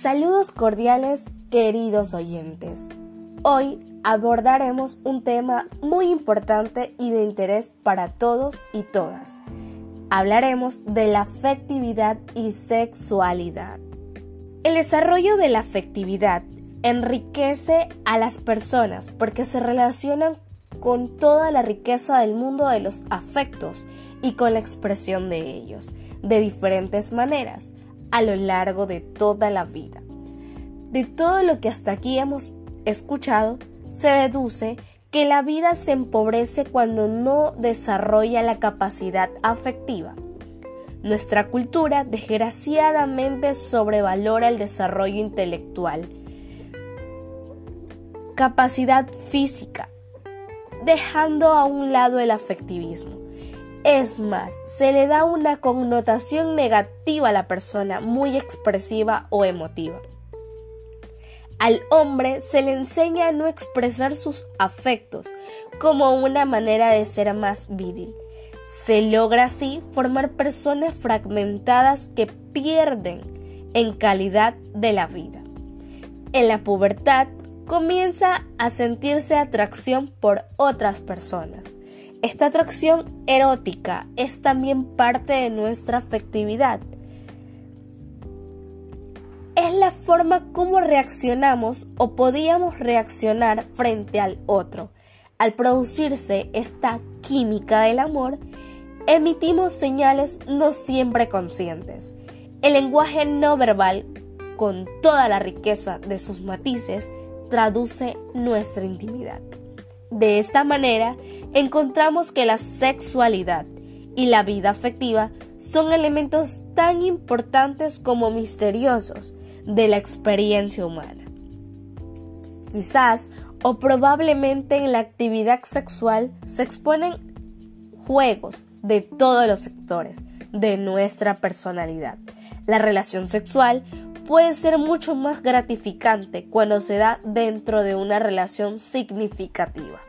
Saludos cordiales, queridos oyentes. Hoy abordaremos un tema muy importante y de interés para todos y todas. Hablaremos de la afectividad y sexualidad. El desarrollo de la afectividad enriquece a las personas porque se relacionan con toda la riqueza del mundo de los afectos y con la expresión de ellos de diferentes maneras a lo largo de toda la vida. De todo lo que hasta aquí hemos escuchado, se deduce que la vida se empobrece cuando no desarrolla la capacidad afectiva. Nuestra cultura desgraciadamente sobrevalora el desarrollo intelectual, capacidad física, dejando a un lado el afectivismo. Es más, se le da una connotación negativa a la persona muy expresiva o emotiva. Al hombre se le enseña a no expresar sus afectos como una manera de ser más viril. Se logra así formar personas fragmentadas que pierden en calidad de la vida. En la pubertad comienza a sentirse atracción por otras personas. Esta atracción erótica es también parte de nuestra afectividad es la forma como reaccionamos o podíamos reaccionar frente al otro. Al producirse esta química del amor, emitimos señales no siempre conscientes. El lenguaje no verbal, con toda la riqueza de sus matices, traduce nuestra intimidad. De esta manera, encontramos que la sexualidad y la vida afectiva son elementos tan importantes como misteriosos de la experiencia humana. Quizás o probablemente en la actividad sexual se exponen juegos de todos los sectores de nuestra personalidad. La relación sexual puede ser mucho más gratificante cuando se da dentro de una relación significativa.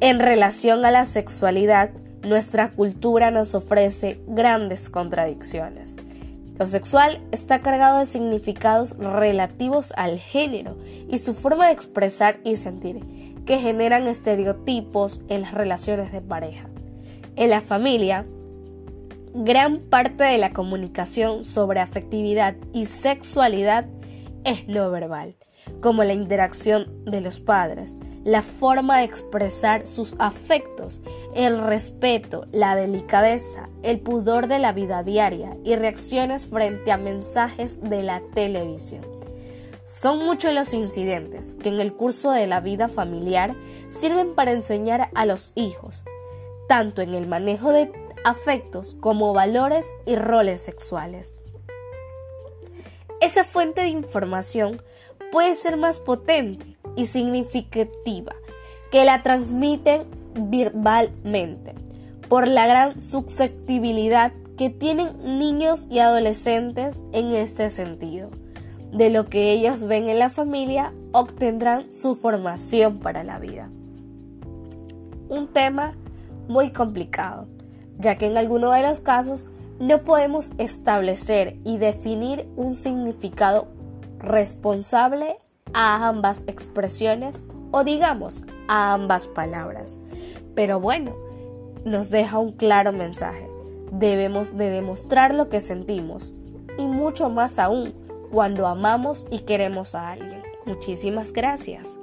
En relación a la sexualidad, nuestra cultura nos ofrece grandes contradicciones. Lo sexual está cargado de significados relativos al género y su forma de expresar y sentir, que generan estereotipos en las relaciones de pareja. En la familia, gran parte de la comunicación sobre afectividad y sexualidad es no verbal, como la interacción de los padres, la forma de expresar sus afectos, el respeto, la delicadeza, el pudor de la vida diaria y reacciones frente a mensajes de la televisión. Son muchos los incidentes que en el curso de la vida familiar sirven para enseñar a los hijos, tanto en el manejo de afectos como valores y roles sexuales. Esa fuente de información puede ser más potente y significativa que la transmiten verbalmente por la gran susceptibilidad que tienen niños y adolescentes en este sentido. De lo que ellos ven en la familia obtendrán su formación para la vida. Un tema muy complicado, ya que en alguno de los casos no podemos establecer y definir un significado responsable a ambas expresiones o digamos a ambas palabras. Pero bueno, nos deja un claro mensaje. Debemos de demostrar lo que sentimos y mucho más aún cuando amamos y queremos a alguien. Muchísimas gracias.